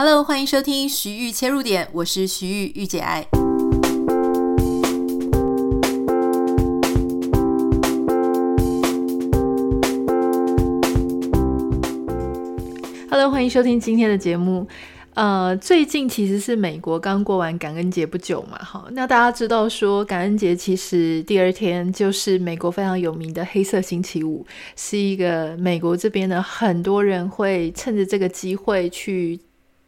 Hello，欢迎收听徐玉切入点，我是徐玉御姐爱。Hello，欢迎收听今天的节目。呃，最近其实是美国刚过完感恩节不久嘛，哈，那大家知道说感恩节其实第二天就是美国非常有名的黑色星期五，是一个美国这边呢很多人会趁着这个机会去。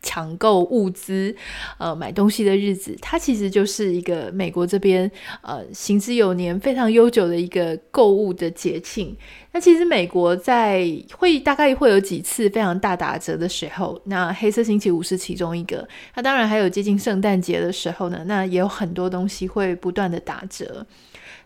抢购物资，呃，买东西的日子，它其实就是一个美国这边呃行之有年、非常悠久的一个购物的节庆。那其实美国在会大概会有几次非常大打折的时候，那黑色星期五是其中一个。那当然还有接近圣诞节的时候呢，那也有很多东西会不断的打折。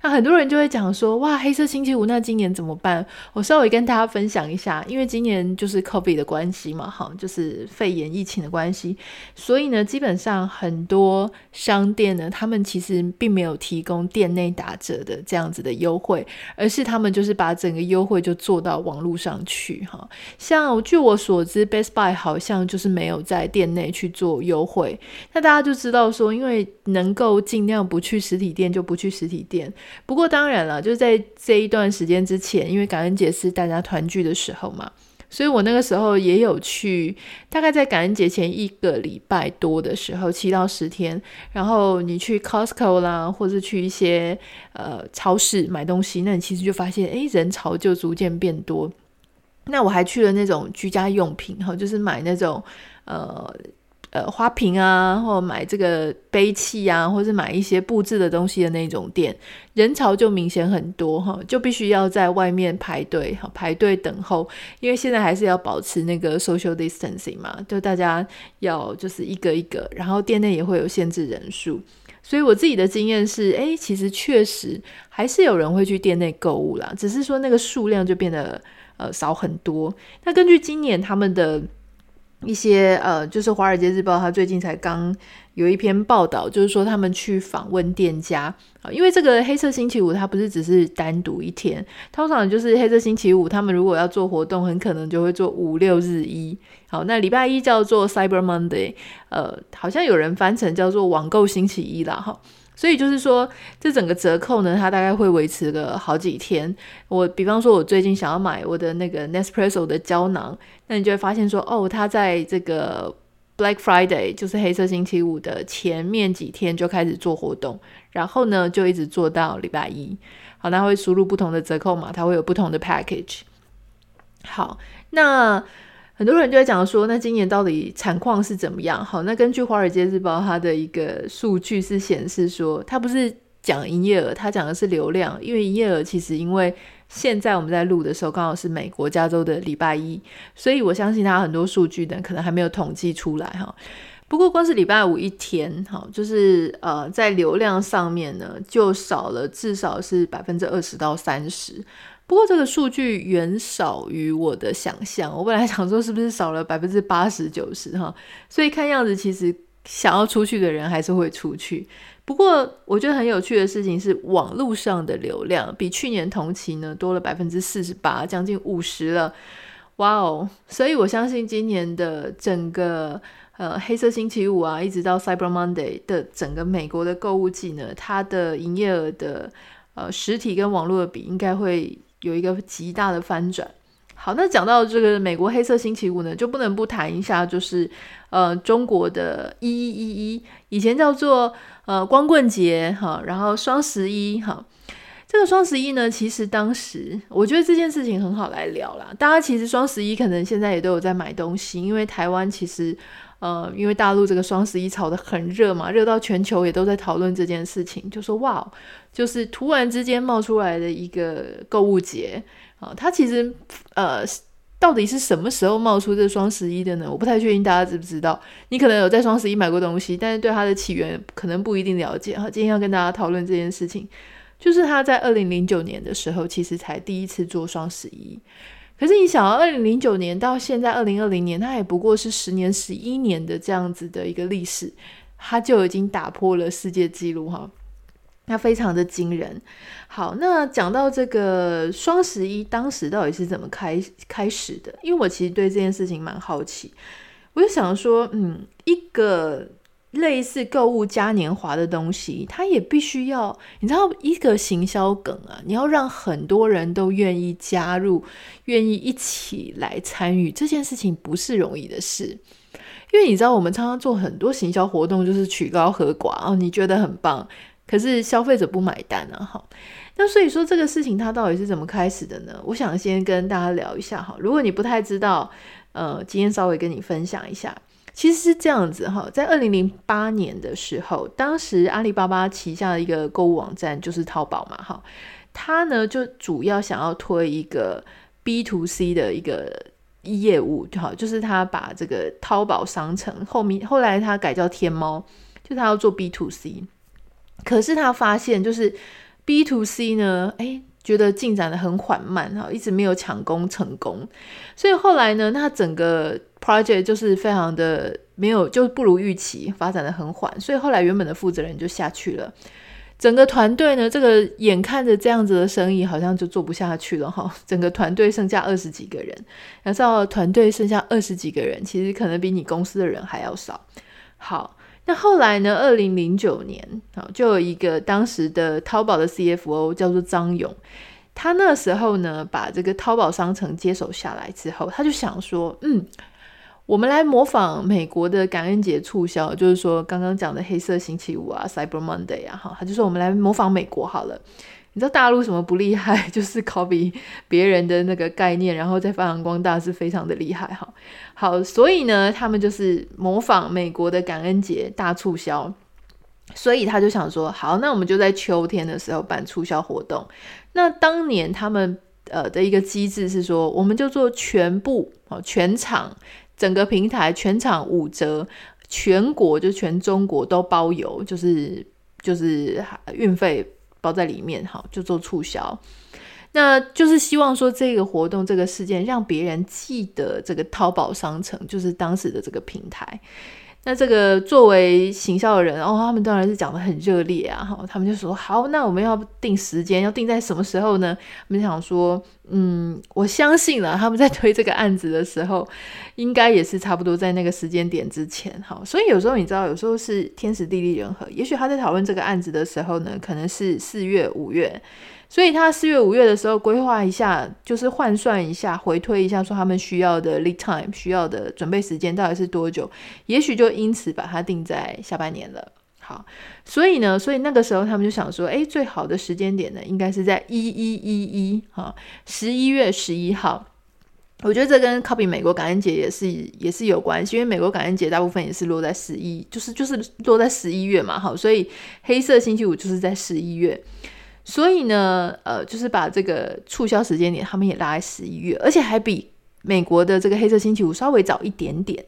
那很多人就会讲说，哇，黑色星期五，那今年怎么办？我稍微跟大家分享一下，因为今年就是 COVID 的关系嘛，哈，就是肺炎疫情的关系，所以呢，基本上很多商店呢，他们其实并没有提供店内打折的这样子的优惠，而是他们就是把整个优惠就做到网络上去，哈。像据我所知，Best Buy 好像就是没有在店内去做优惠，那大家就知道说，因为能够尽量不去实体店，就不去实体店。不过当然了，就是在这一段时间之前，因为感恩节是大家团聚的时候嘛，所以我那个时候也有去，大概在感恩节前一个礼拜多的时候，七到十天，然后你去 Costco 啦，或者去一些呃超市买东西，那你其实就发现，哎，人潮就逐渐变多。那我还去了那种居家用品，哈，就是买那种呃。呃，花瓶啊，或买这个杯器啊，或是买一些布置的东西的那种店，人潮就明显很多哈，就必须要在外面排队哈，排队等候，因为现在还是要保持那个 social distancing 嘛，就大家要就是一个一个，然后店内也会有限制人数，所以我自己的经验是，诶，其实确实还是有人会去店内购物啦，只是说那个数量就变得呃少很多。那根据今年他们的。一些呃，就是《华尔街日报》他最近才刚有一篇报道，就是说他们去访问店家啊，因为这个黑色星期五它不是只是单独一天，通常就是黑色星期五，他们如果要做活动，很可能就会做五六日一。好，那礼拜一叫做 Cyber Monday，呃，好像有人翻成叫做网购星期一啦，哈。所以就是说，这整个折扣呢，它大概会维持个好几天。我比方说，我最近想要买我的那个 Nespresso 的胶囊，那你就会发现说，哦，它在这个 Black Friday，就是黑色星期五的前面几天就开始做活动，然后呢，就一直做到礼拜一。好，那会输入不同的折扣码，它会有不同的 package。好，那。很多人就在讲说，那今年到底产况是怎么样？好，那根据《华尔街日报》它的一个数据是显示说，它不是讲营业额，它讲的是流量。因为营业额其实因为现在我们在录的时候刚好是美国加州的礼拜一，所以我相信它很多数据呢可能还没有统计出来哈。不过光是礼拜五一天，哈，就是呃在流量上面呢就少了至少是百分之二十到三十。不过这个数据远少于我的想象，我本来想说是不是少了百分之八十九十哈，所以看样子其实想要出去的人还是会出去。不过我觉得很有趣的事情是，网络上的流量比去年同期呢多了百分之四十八，将近五十了，哇哦！所以我相信今年的整个呃黑色星期五啊，一直到 Cyber Monday 的整个美国的购物季呢，它的营业额的呃实体跟网络的比应该会。有一个极大的翻转。好，那讲到这个美国黑色星期五呢，就不能不谈一下，就是呃中国的一一一一，以前叫做呃光棍节哈，然后双十一哈。这个双十一呢，其实当时我觉得这件事情很好来聊啦。大家其实双十一可能现在也都有在买东西，因为台湾其实。呃，因为大陆这个双十一炒得很热嘛，热到全球也都在讨论这件事情，就说哇，就是突然之间冒出来的一个购物节啊，呃，它其实呃，到底是什么时候冒出这双十一的呢？我不太确定大家知不知道。你可能有在双十一买过东西，但是对它的起源可能不一定了解哈。今天要跟大家讨论这件事情，就是他在二零零九年的时候，其实才第一次做双十一。可是你想啊，二零零九年到现在二零二零年，它也不过是十年、十一年的这样子的一个历史，它就已经打破了世界纪录哈，那非常的惊人。好，那讲到这个双十一，当时到底是怎么开开始的？因为我其实对这件事情蛮好奇。我就想说，嗯，一个类似购物嘉年华的东西，它也必须要，你知道，一个行销梗啊，你要让很多人都愿意加入，愿意一起来参与这件事情，不是容易的事。因为你知道，我们常常做很多行销活动，就是曲高和寡哦，你觉得很棒，可是消费者不买单啊，哈。那所以说这个事情它到底是怎么开始的呢？我想先跟大家聊一下哈。如果你不太知道，呃，今天稍微跟你分享一下，其实是这样子哈。在二零零八年的时候，当时阿里巴巴旗下的一个购物网站就是淘宝嘛，哈，它呢就主要想要推一个 B to C 的一个业务，好，就是他把这个淘宝商城后面后来他改叫天猫，就他要做 B to C，可是他发现就是。B to C 呢，诶，觉得进展得很缓慢哈，一直没有抢攻成功，所以后来呢，那整个 project 就是非常的没有，就不如预期，发展得很缓，所以后来原本的负责人就下去了，整个团队呢，这个眼看着这样子的生意好像就做不下去了哈，整个团队剩下二十几个人，要知道团队剩下二十几个人，其实可能比你公司的人还要少，好。那后来呢？二零零九年啊，就有一个当时的淘宝的 CFO 叫做张勇，他那时候呢，把这个淘宝商城接手下来之后，他就想说，嗯，我们来模仿美国的感恩节促销，就是说刚刚讲的黑色星期五啊，Cyber Monday 啊，哈，他就说我们来模仿美国好了。你知道大陆什么不厉害？就是 copy 别人的那个概念，然后再发扬光大，是非常的厉害哈。好，所以呢，他们就是模仿美国的感恩节大促销，所以他就想说，好，那我们就在秋天的时候办促销活动。那当年他们呃的一个机制是说，我们就做全部哦，全场整个平台全场五折，全国就全中国都包邮，就是就是运费。包在里面，好，就做促销，那就是希望说这个活动、这个事件让别人记得这个淘宝商城，就是当时的这个平台。那这个作为行销的人，哦，他们当然是讲得很热烈啊，哈，他们就说好，那我们要定时间，要定在什么时候呢？我们想说，嗯，我相信了，他们在推这个案子的时候，应该也是差不多在那个时间点之前，哈，所以有时候你知道，有时候是天时地利人和，也许他在讨论这个案子的时候呢，可能是四月、五月。所以他四月、五月的时候规划一下，就是换算一下、回推一下，说他们需要的 lead time 需要的准备时间到底是多久？也许就因此把它定在下半年了。好，所以呢，所以那个时候他们就想说，哎，最好的时间点呢，应该是在一一一一哈，十一月十一号。我觉得这跟 copy 美国感恩节也是也是有关系，因为美国感恩节大部分也是落在十一，就是就是落在十一月嘛。好，所以黑色星期五就是在十一月。所以呢，呃，就是把这个促销时间点，他们也拉在十一月，而且还比美国的这个黑色星期五稍微早一点点。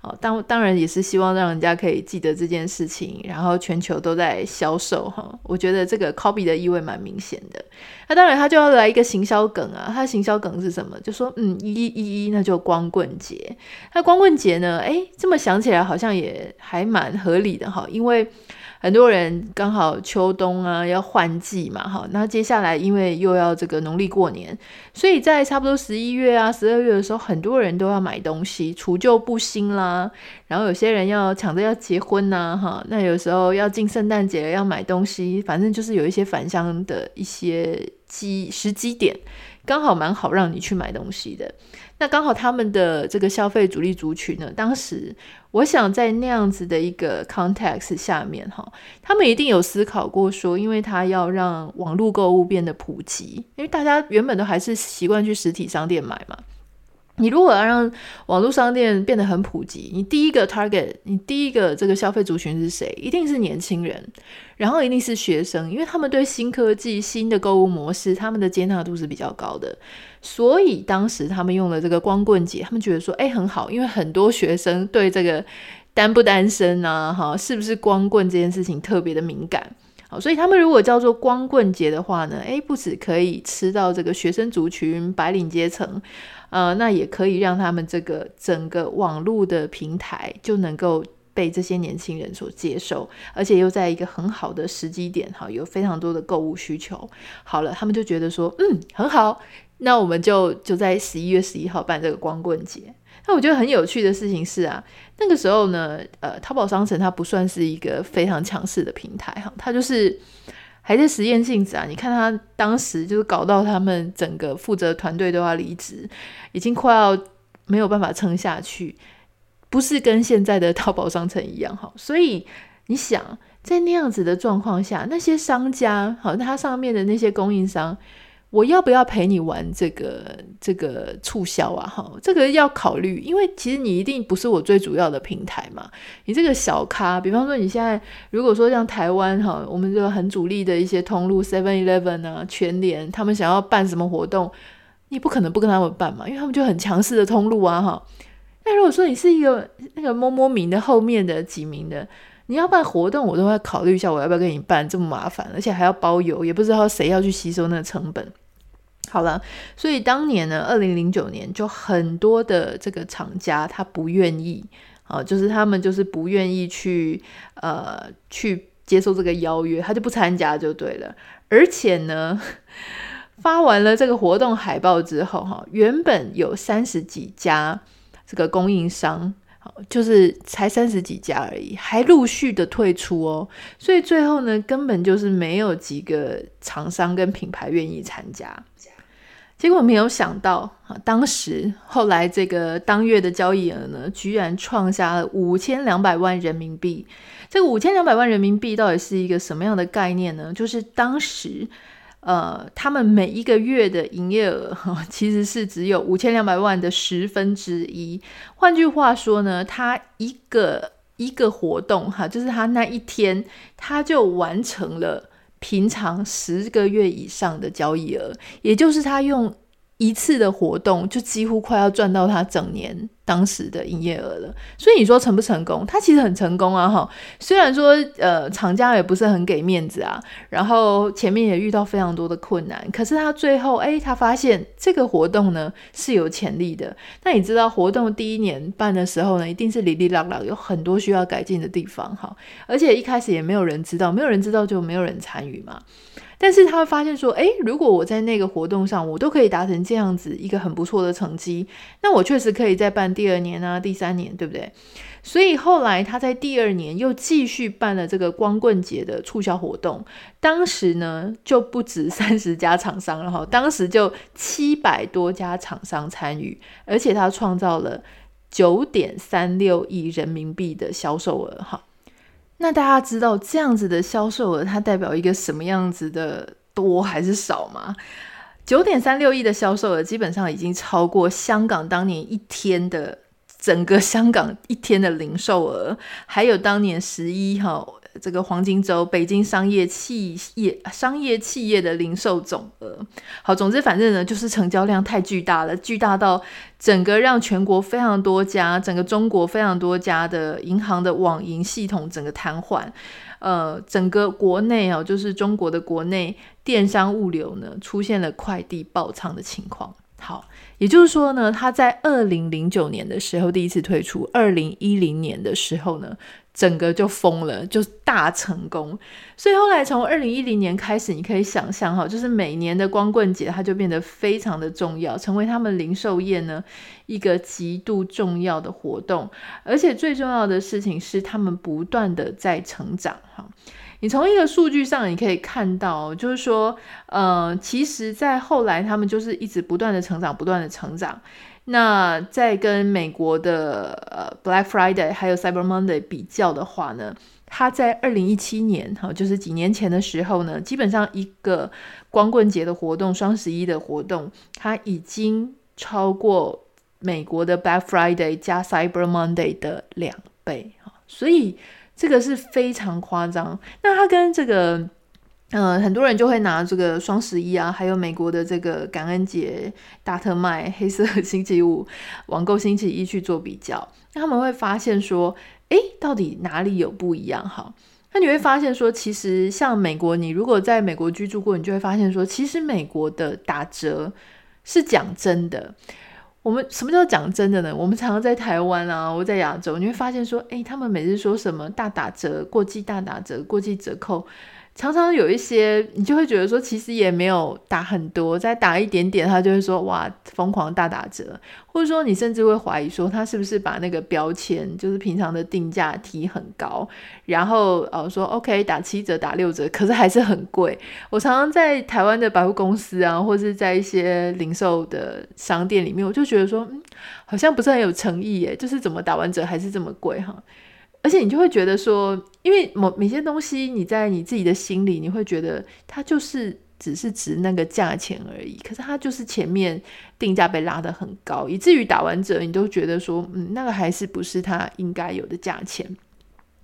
哦，当当然也是希望让人家可以记得这件事情，然后全球都在销售哈。我觉得这个 copy 的意味蛮明显的。那当然他就要来一个行销梗啊，他的行销梗是什么？就说嗯，一一一，那就光棍节。那光棍节呢？诶，这么想起来好像也还蛮合理的哈，因为。很多人刚好秋冬啊要换季嘛，哈，那接下来因为又要这个农历过年，所以在差不多十一月啊、十二月的时候，很多人都要买东西，除旧布新啦。然后有些人要抢着要结婚呐，哈，那有时候要进圣诞节要买东西，反正就是有一些返乡的一些机时机点，刚好蛮好让你去买东西的。那刚好他们的这个消费主力族群呢，当时我想在那样子的一个 context 下面哈，他们一定有思考过说，因为他要让网络购物变得普及，因为大家原本都还是习惯去实体商店买嘛。你如果要让网络商店变得很普及，你第一个 target，你第一个这个消费族群是谁？一定是年轻人，然后一定是学生，因为他们对新科技、新的购物模式，他们的接纳度是比较高的。所以当时他们用了这个光棍节，他们觉得说，哎，很好，因为很多学生对这个单不单身啊，哈，是不是光棍这件事情特别的敏感。好，所以他们如果叫做光棍节的话呢，诶，不止可以吃到这个学生族群、白领阶层，呃，那也可以让他们这个整个网络的平台就能够被这些年轻人所接受，而且又在一个很好的时机点，哈，有非常多的购物需求。好了，他们就觉得说，嗯，很好，那我们就就在十一月十一号办这个光棍节。那我觉得很有趣的事情是啊，那个时候呢，呃，淘宝商城它不算是一个非常强势的平台哈，它就是还在实验性质啊。你看它当时就是搞到他们整个负责团队都要离职，已经快要没有办法撑下去，不是跟现在的淘宝商城一样哈。所以你想，在那样子的状况下，那些商家好，它上面的那些供应商。我要不要陪你玩这个这个促销啊？哈，这个要考虑，因为其实你一定不是我最主要的平台嘛。你这个小咖，比方说你现在如果说像台湾哈，我们这个很主力的一些通路，Seven Eleven 啊、全联，他们想要办什么活动，你不可能不跟他们办嘛，因为他们就很强势的通路啊，哈。那如果说你是一个那个摸摸名的后面的几名的，你要办活动，我都会考虑一下，我要不要跟你办，这么麻烦，而且还要包邮，也不知道谁要去吸收那个成本。好了，所以当年呢，二零零九年就很多的这个厂家他不愿意啊，就是他们就是不愿意去呃去接受这个邀约，他就不参加就对了。而且呢，发完了这个活动海报之后，哈，原本有三十几家这个供应商，就是才三十几家而已，还陆续的退出哦。所以最后呢，根本就是没有几个厂商跟品牌愿意参加。结果没有想到啊，当时后来这个当月的交易额呢，居然创下了五千两百万人民币。这个五千两百万人民币到底是一个什么样的概念呢？就是当时呃，他们每一个月的营业额哈，其实是只有五千两百万的十分之一。换句话说呢，他一个一个活动哈，就是他那一天他就完成了。平常十个月以上的交易额，也就是他用一次的活动，就几乎快要赚到他整年当时的营业额了。所以你说成不成功？他其实很成功啊！哈，虽然说呃厂家也不是很给面子啊，然后前面也遇到非常多的困难，可是他最后哎，他发现这个活动呢是有潜力的。那你知道活动第一年办的时候呢，一定是哩哩啦啦，有很多需要改进的地方哈，而且一开始也没有人知道，没有人知道就没有人参与嘛。但是他会发现说，诶，如果我在那个活动上，我都可以达成这样子一个很不错的成绩，那我确实可以再办第二年啊，第三年，对不对？所以后来他在第二年又继续办了这个光棍节的促销活动，当时呢就不止 三十家厂商了哈，当时就七百多家厂商参与，而且他创造了九点三六亿人民币的销售额哈。那大家知道这样子的销售额，它代表一个什么样子的多还是少吗？九点三六亿的销售额，基本上已经超过香港当年一天的整个香港一天的零售额，还有当年十一号。这个黄金周，北京商业企业商业企业的零售总额，好，总之反正呢，就是成交量太巨大了，巨大到整个让全国非常多家，整个中国非常多家的银行的网银系统整个瘫痪，呃，整个国内啊，就是中国的国内电商物流呢，出现了快递爆仓的情况。好，也就是说呢，他在二零零九年的时候第一次推出，二零一零年的时候呢。整个就疯了，就大成功。所以后来从二零一零年开始，你可以想象哈，就是每年的光棍节，它就变得非常的重要，成为他们零售业呢一个极度重要的活动。而且最重要的事情是，他们不断的在成长哈。你从一个数据上你可以看到，就是说，呃，其实在后来他们就是一直不断的成长，不断的成长。那在跟美国的呃 Black Friday 还有 Cyber Monday 比较的话呢，它在二零一七年哈，就是几年前的时候呢，基本上一个光棍节的活动、双十一的活动，它已经超过美国的 Black Friday 加 Cyber Monday 的两倍哈，所以这个是非常夸张。那它跟这个。嗯、很多人就会拿这个双十一啊，还有美国的这个感恩节大特卖、黑色星期五、网购星期一去做比较，那他们会发现说，诶，到底哪里有不一样？哈，那你会发现说，其实像美国，你如果在美国居住过，你就会发现说，其实美国的打折是讲真的。我们什么叫讲真的呢？我们常常在台湾啊，我在亚洲，你会发现说，诶，他们每次说什么大打折、过季大打折、过季折扣。常常有一些，你就会觉得说，其实也没有打很多，再打一点点，他就会说哇，疯狂大打折，或者说你甚至会怀疑说，他是不是把那个标签，就是平常的定价提很高，然后呃说 OK 打七折打六折，可是还是很贵。我常常在台湾的百货公司啊，或是在一些零售的商店里面，我就觉得说，嗯，好像不是很有诚意耶，就是怎么打完折还是这么贵哈。而且你就会觉得说，因为某某些东西，你在你自己的心里，你会觉得它就是只是值那个价钱而已。可是它就是前面定价被拉得很高，以至于打完折，你都觉得说，嗯，那个还是不是它应该有的价钱。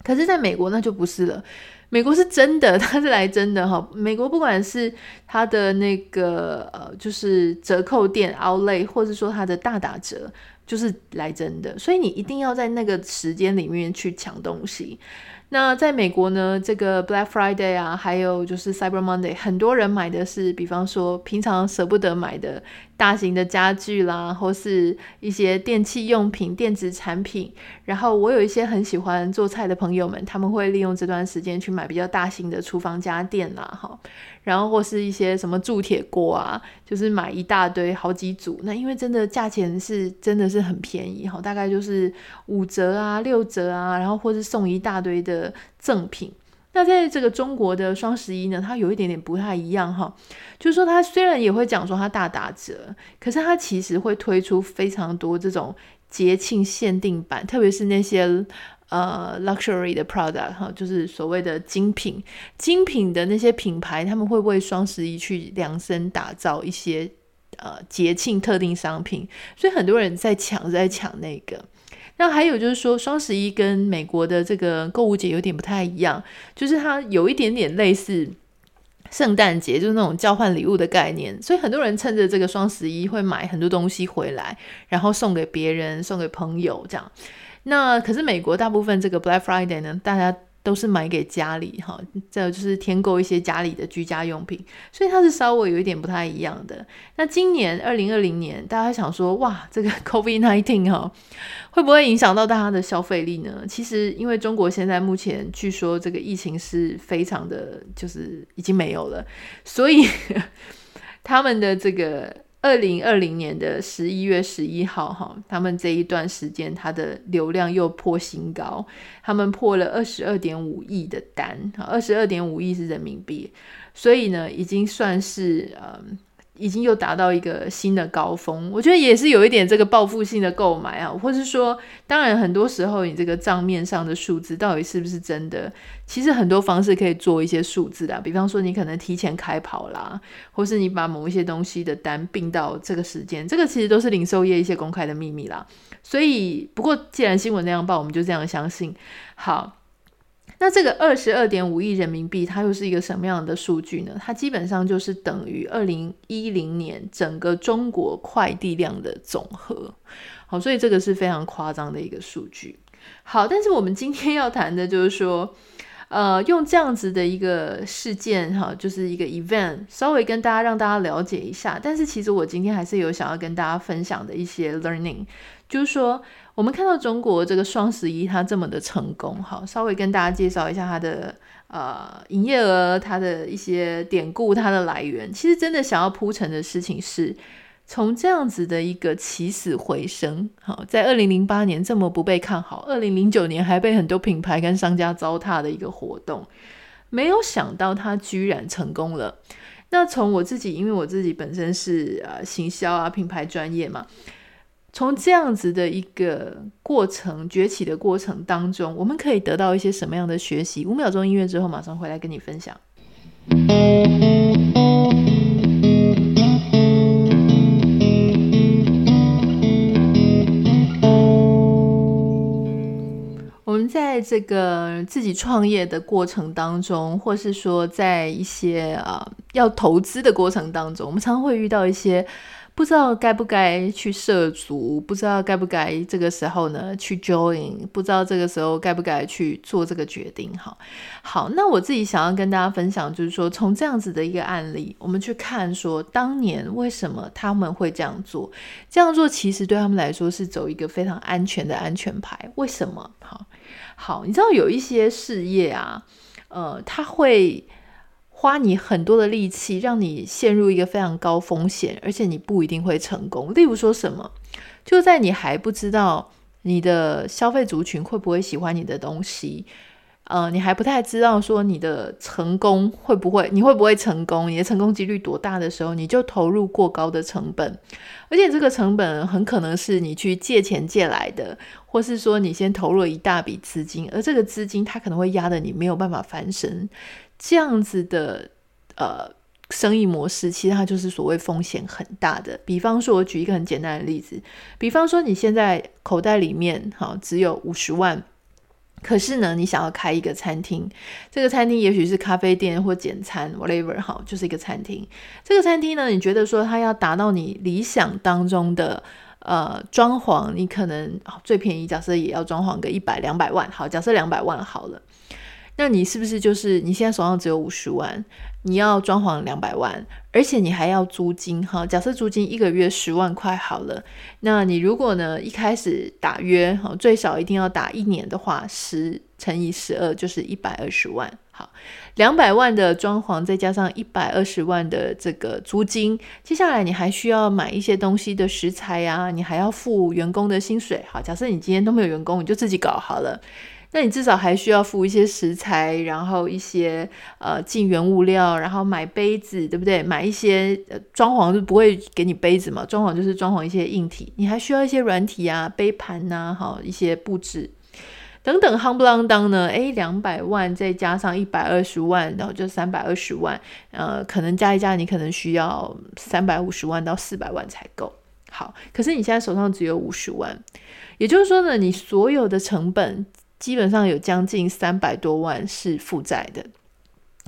可是在美国那就不是了，美国是真的，它是来真的哈。美国不管是它的那个呃，就是折扣店 Outlet，或者说它的大打折。就是来真的，所以你一定要在那个时间里面去抢东西。那在美国呢，这个 Black Friday 啊，还有就是 Cyber Monday，很多人买的是，比方说平常舍不得买的大型的家具啦，或是一些电器用品、电子产品。然后我有一些很喜欢做菜的朋友们，他们会利用这段时间去买比较大型的厨房家电啦，哈。然后或是一些什么铸铁锅啊，就是买一大堆好几组。那因为真的价钱是真的是很便宜哈，大概就是五折啊、六折啊，然后或是送一大堆的赠品。那在这个中国的双十一呢，它有一点点不太一样哈，就是说它虽然也会讲说它大打折，可是它其实会推出非常多这种节庆限定版，特别是那些。呃，luxury 的 product 哈，就是所谓的精品，精品的那些品牌，他们会为双十一去量身打造一些呃节庆特定商品，所以很多人在抢，在抢那个。那还有就是说，双十一跟美国的这个购物节有点不太一样，就是它有一点点类似圣诞节，就是那种交换礼物的概念，所以很多人趁着这个双十一会买很多东西回来，然后送给别人，送给朋友这样。那可是美国大部分这个 Black Friday 呢，大家都是买给家里哈，这就是添购一些家里的居家用品，所以它是稍微有一点不太一样的。那今年二零二零年，大家想说哇，这个 COVID-19 哈，会不会影响到大家的消费力呢？其实因为中国现在目前据说这个疫情是非常的，就是已经没有了，所以 他们的这个。二零二零年的十一月十一号，哈，他们这一段时间，它的流量又破新高，他们破了二十二点五亿的单，二十二点五亿是人民币，所以呢，已经算是嗯。已经又达到一个新的高峰，我觉得也是有一点这个报复性的购买啊，或是说，当然很多时候你这个账面上的数字到底是不是真的，其实很多方式可以做一些数字的，比方说你可能提前开跑啦，或是你把某一些东西的单并到这个时间，这个其实都是零售业一些公开的秘密啦。所以，不过既然新闻那样报，我们就这样相信。好。那这个二十二点五亿人民币，它又是一个什么样的数据呢？它基本上就是等于二零一零年整个中国快递量的总和。好，所以这个是非常夸张的一个数据。好，但是我们今天要谈的就是说，呃，用这样子的一个事件，哈，就是一个 event，稍微跟大家让大家了解一下。但是其实我今天还是有想要跟大家分享的一些 learning，就是说。我们看到中国这个双十一它这么的成功，好，稍微跟大家介绍一下它的呃营业额，它的一些典故，它的来源。其实真的想要铺陈的事情是，从这样子的一个起死回生，好，在二零零八年这么不被看好，二零零九年还被很多品牌跟商家糟蹋的一个活动，没有想到它居然成功了。那从我自己，因为我自己本身是呃行销啊品牌专业嘛。从这样子的一个过程崛起的过程当中，我们可以得到一些什么样的学习？五秒钟音乐之后，马上回来跟你分享。我们在这个自己创业的过程当中，或是说在一些啊要投资的过程当中，我们常常会遇到一些。不知道该不该去涉足，不知道该不该这个时候呢去 join，不知道这个时候该不该去做这个决定。好，好，那我自己想要跟大家分享，就是说从这样子的一个案例，我们去看说当年为什么他们会这样做，这样做其实对他们来说是走一个非常安全的安全牌。为什么？好，好，你知道有一些事业啊，呃，他会。花你很多的力气，让你陷入一个非常高风险，而且你不一定会成功。例如说什么，就在你还不知道你的消费族群会不会喜欢你的东西。呃，你还不太知道说你的成功会不会，你会不会成功，你的成功几率多大的时候，你就投入过高的成本，而且这个成本很可能是你去借钱借来的，或是说你先投入了一大笔资金，而这个资金它可能会压得你没有办法翻身，这样子的呃生意模式，其实它就是所谓风险很大的。比方说，我举一个很简单的例子，比方说你现在口袋里面好只有五十万。可是呢，你想要开一个餐厅，这个餐厅也许是咖啡店或简餐，whatever，好，就是一个餐厅。这个餐厅呢，你觉得说它要达到你理想当中的呃装潢，你可能最便宜，假设也要装潢个一百两百万，好，假设两百万好了。那你是不是就是你现在手上只有五十万，你要装潢两百万，而且你还要租金哈？假设租金一个月十万块好了，那你如果呢一开始打约哈，最少一定要打一年的话，十乘以十二就是一百二十万。好，两百万的装潢再加上一百二十万的这个租金，接下来你还需要买一些东西的食材呀，你还要付员工的薪水。好，假设你今天都没有员工，你就自己搞好了。那你至少还需要付一些食材，然后一些呃进原物料，然后买杯子，对不对？买一些装潢就不会给你杯子嘛，装潢就是装潢一些硬体，你还需要一些软体啊，杯盘呐、好一些布置等等，夯不啷当呢？诶，两百万再加上一百二十万，然后就三百二十万，呃，可能加一加，你可能需要三百五十万到四百万才够。好，可是你现在手上只有五十万，也就是说呢，你所有的成本。基本上有将近三百多万是负债的。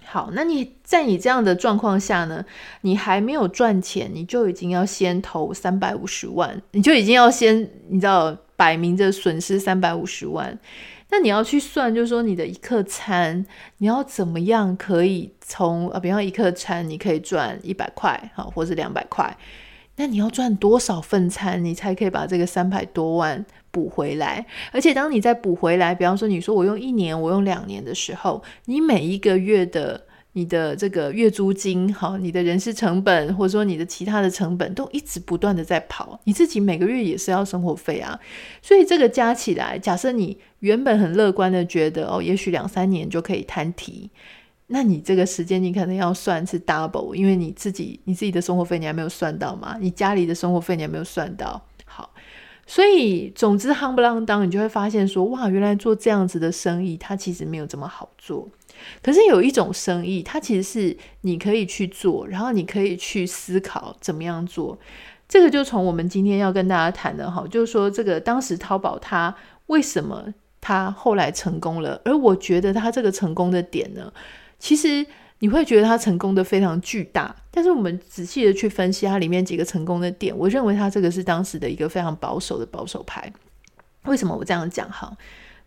好，那你在你这样的状况下呢，你还没有赚钱，你就已经要先投三百五十万，你就已经要先，你知道，摆明着损失三百五十万。那你要去算，就是说你的一客餐，你要怎么样可以从啊，比方一客餐，你可以赚一百块，好，或是两百块。那你要赚多少份餐，你才可以把这个三百多万补回来？而且当你再补回来，比方说你说我用一年，我用两年的时候，你每一个月的你的这个月租金，好，你的人事成本，或者说你的其他的成本，都一直不断的在跑，你自己每个月也是要生活费啊。所以这个加起来，假设你原本很乐观的觉得哦，也许两三年就可以摊提。那你这个时间你可能要算是 double，因为你自己你自己的生活费你还没有算到嘛，你家里的生活费你还没有算到。所以总之夯不啷当，你就会发现说，哇，原来做这样子的生意，它其实没有这么好做。可是有一种生意，它其实是你可以去做，然后你可以去思考怎么样做。这个就从我们今天要跟大家谈的哈，就是说这个当时淘宝它为什么它后来成功了，而我觉得它这个成功的点呢？其实你会觉得它成功的非常巨大，但是我们仔细的去分析它里面几个成功的点，我认为它这个是当时的一个非常保守的保守派。为什么我这样讲？哈，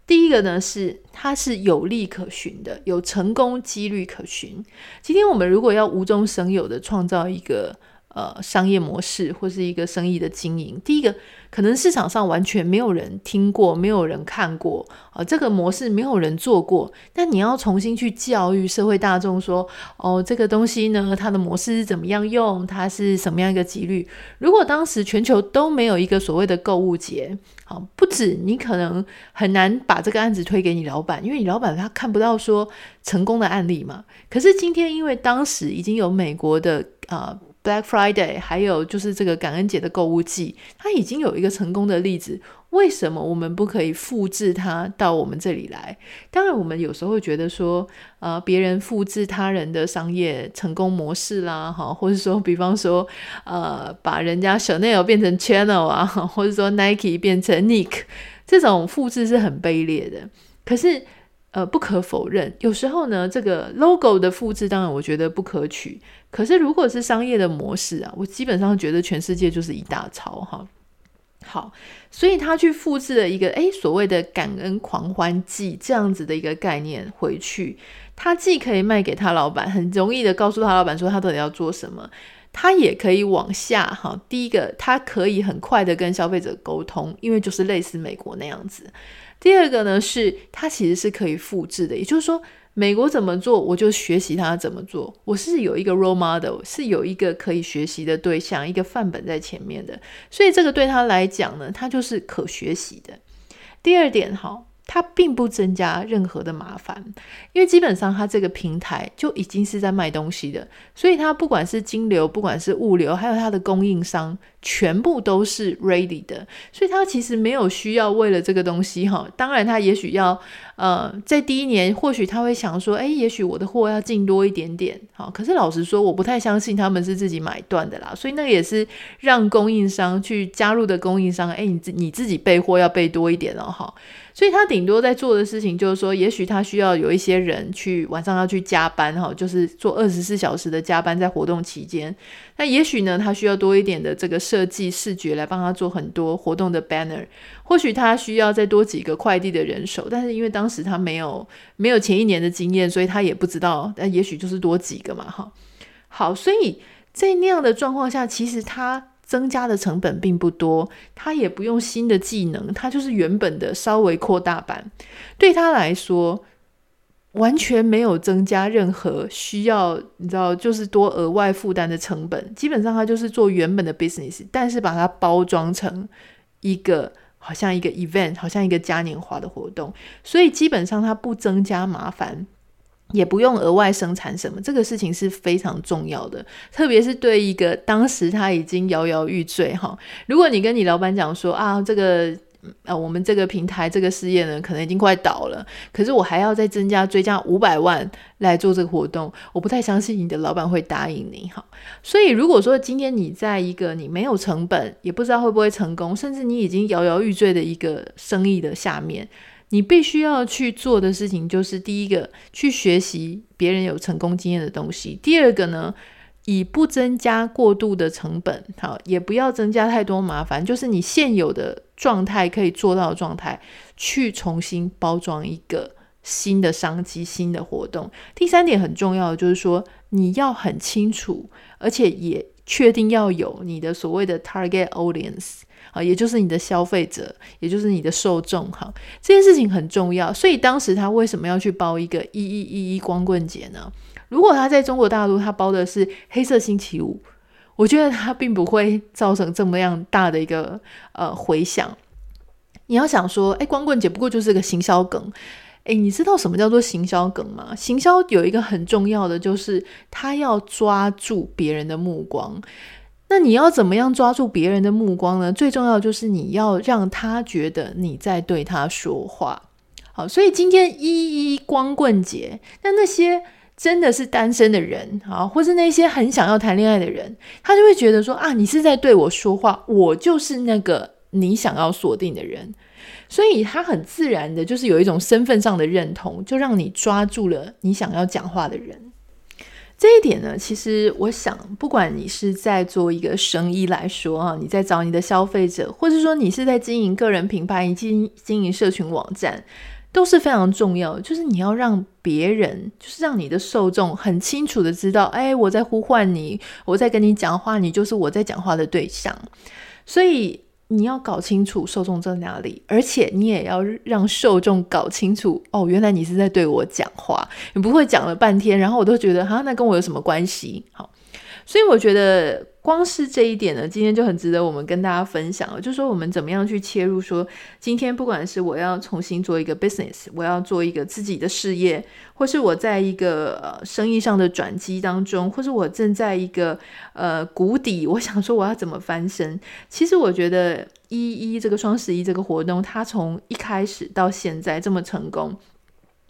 第一个呢是它是有利可循的，有成功几率可循。今天我们如果要无中生有的创造一个。呃，商业模式或是一个生意的经营，第一个可能市场上完全没有人听过，没有人看过啊，这个模式没有人做过。但你要重新去教育社会大众说，哦，这个东西呢，它的模式是怎么样用，它是什么样一个几率？如果当时全球都没有一个所谓的购物节，好，不止你可能很难把这个案子推给你老板，因为你老板他看不到说成功的案例嘛。可是今天，因为当时已经有美国的啊。Black Friday，还有就是这个感恩节的购物季，它已经有一个成功的例子。为什么我们不可以复制它到我们这里来？当然，我们有时候会觉得说，呃，别人复制他人的商业成功模式啦，哈，或者说，比方说，呃，把人家 Chanel 变成 Channel 啊，或者说 Nike 变成 Nick，这种复制是很卑劣的。可是，呃，不可否认，有时候呢，这个 logo 的复制，当然我觉得不可取。可是，如果是商业的模式啊，我基本上觉得全世界就是一大抄哈。好，所以他去复制了一个诶所谓的感恩狂欢季这样子的一个概念回去，他既可以卖给他老板，很容易的告诉他老板说他到底要做什么，他也可以往下哈。第一个，他可以很快的跟消费者沟通，因为就是类似美国那样子。第二个呢，是它其实是可以复制的，也就是说，美国怎么做，我就学习他怎么做。我是有一个 role model，是有一个可以学习的对象，一个范本在前面的，所以这个对他来讲呢，他就是可学习的。第二点，哈。它并不增加任何的麻烦，因为基本上它这个平台就已经是在卖东西的，所以它不管是金流，不管是物流，还有它的供应商，全部都是 ready 的，所以他其实没有需要为了这个东西哈。当然，他也许要呃，在第一年或许他会想说，诶，也许我的货要进多一点点，好，可是老实说，我不太相信他们是自己买断的啦，所以那个也是让供应商去加入的供应商，诶，你自你自己备货要备多一点哦，哈。所以他顶多在做的事情就是说，也许他需要有一些人去晚上要去加班哈，就是做二十四小时的加班在活动期间。那也许呢，他需要多一点的这个设计视觉来帮他做很多活动的 banner。或许他需要再多几个快递的人手，但是因为当时他没有没有前一年的经验，所以他也不知道。但也许就是多几个嘛，哈。好，所以在那样的状况下，其实他。增加的成本并不多，他也不用新的技能，他就是原本的稍微扩大版。对他来说，完全没有增加任何需要，你知道，就是多额外负担的成本。基本上，他就是做原本的 business，但是把它包装成一个好像一个 event，好像一个嘉年华的活动。所以，基本上它不增加麻烦。也不用额外生产什么，这个事情是非常重要的，特别是对一个当时他已经摇摇欲坠哈。如果你跟你老板讲说啊，这个呃，我们这个平台这个事业呢，可能已经快倒了，可是我还要再增加追加五百万来做这个活动，我不太相信你的老板会答应你哈。所以如果说今天你在一个你没有成本，也不知道会不会成功，甚至你已经摇摇欲坠的一个生意的下面。你必须要去做的事情就是：第一个，去学习别人有成功经验的东西；第二个呢，以不增加过度的成本，好，也不要增加太多麻烦，就是你现有的状态可以做到的状态，去重新包装一个新的商机、新的活动。第三点很重要的就是说，你要很清楚，而且也确定要有你的所谓的 target audience。啊，也就是你的消费者，也就是你的受众，哈，这件事情很重要。所以当时他为什么要去包一个一一一一光棍节呢？如果他在中国大陆，他包的是黑色星期五，我觉得他并不会造成这么样大的一个呃回响。你要想说，哎，光棍节不过就是个行销梗，哎，你知道什么叫做行销梗吗？行销有一个很重要的，就是他要抓住别人的目光。那你要怎么样抓住别人的目光呢？最重要就是你要让他觉得你在对他说话。好，所以今天一一光棍节，那那些真的是单身的人，啊，或是那些很想要谈恋爱的人，他就会觉得说啊，你是在对我说话，我就是那个你想要锁定的人，所以他很自然的就是有一种身份上的认同，就让你抓住了你想要讲话的人。这一点呢，其实我想，不管你是在做一个生意来说啊，你在找你的消费者，或者说你是在经营个人品牌、经经营社群网站，都是非常重要的。就是你要让别人，就是让你的受众很清楚的知道，哎，我在呼唤你，我在跟你讲话，你就是我在讲话的对象。所以。你要搞清楚受众在哪里，而且你也要让受众搞清楚哦，原来你是在对我讲话，你不会讲了半天，然后我都觉得哈，那跟我有什么关系？好，所以我觉得。光是这一点呢，今天就很值得我们跟大家分享了。就说，我们怎么样去切入？说今天不管是我要重新做一个 business，我要做一个自己的事业，或是我在一个呃生意上的转机当中，或是我正在一个呃谷底，我想说我要怎么翻身？其实我觉得一一这个双十一这个活动，它从一开始到现在这么成功。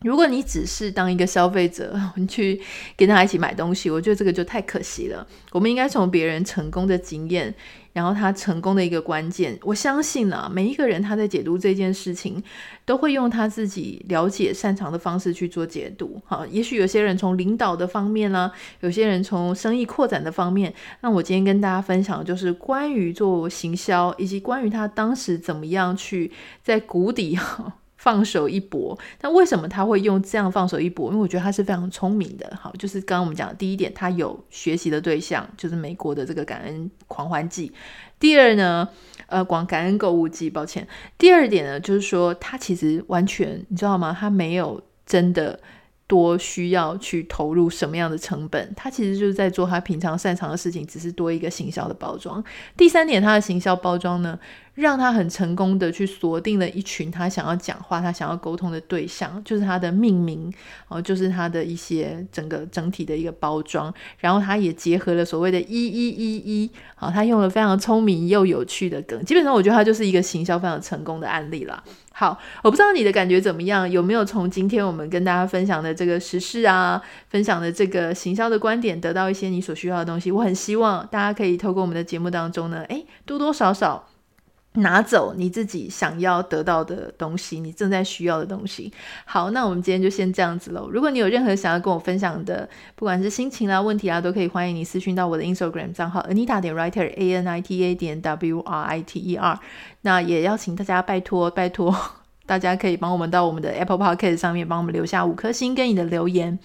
如果你只是当一个消费者，你去跟他一起买东西，我觉得这个就太可惜了。我们应该从别人成功的经验，然后他成功的一个关键，我相信啊，每一个人他在解读这件事情，都会用他自己了解擅长的方式去做解读。好，也许有些人从领导的方面啦，有些人从生意扩展的方面。那我今天跟大家分享的就是关于做行销，以及关于他当时怎么样去在谷底。放手一搏，那为什么他会用这样放手一搏？因为我觉得他是非常聪明的。好，就是刚刚我们讲的第一点，他有学习的对象，就是美国的这个感恩狂欢季。第二呢，呃，广感恩购物季，抱歉。第二点呢，就是说他其实完全，你知道吗？他没有真的多需要去投入什么样的成本，他其实就是在做他平常擅长的事情，只是多一个行销的包装。第三点，他的行销包装呢，让他很成功的去锁定了一群他想要讲话、他想要沟通的对象，就是他的命名哦，就是他的一些整个整体的一个包装。然后他也结合了所谓的一一一一，好，他用了非常聪明又有趣的梗。基本上，我觉得他就是一个行销非常成功的案例啦。好，我不知道你的感觉怎么样，有没有从今天我们跟大家分享的这个时事啊，分享的这个行销的观点，得到一些你所需要的东西？我很希望大家可以透过我们的节目当中呢，诶，多多少少拿走你自己想要得到的东西，你正在需要的东西。好，那我们今天就先这样子喽。如果你有任何想要跟我分享的，不管是心情啊、问题啊，都可以欢迎你私讯到我的 Instagram 账号 Anita 点 Writer A N I T A 点 W R I T E R。那也邀请大家拜托 拜托，大家可以帮我们到我们的 Apple Podcast 上面帮我们留下五颗星跟你的留言。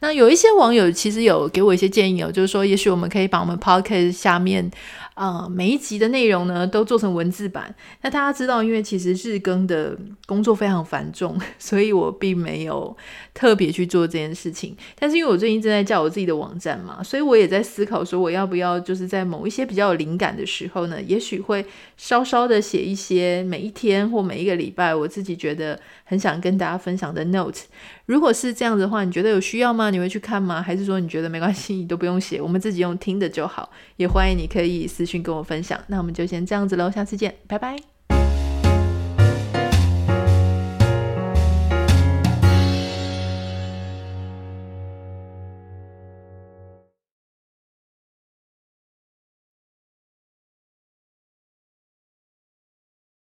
那有一些网友其实有给我一些建议哦，就是说也许我们可以把我们 Podcast 下面。啊、呃，每一集的内容呢都做成文字版。那大家知道，因为其实日更的工作非常繁重，所以我并没有特别去做这件事情。但是因为我最近正在叫我自己的网站嘛，所以我也在思考说，我要不要就是在某一些比较有灵感的时候呢，也许会稍稍的写一些每一天或每一个礼拜我自己觉得很想跟大家分享的 note。如果是这样子的话，你觉得有需要吗？你会去看吗？还是说你觉得没关系，你都不用写，我们自己用听的就好？也欢迎你可以私信跟我分享。那我们就先这样子喽，下次见，拜拜。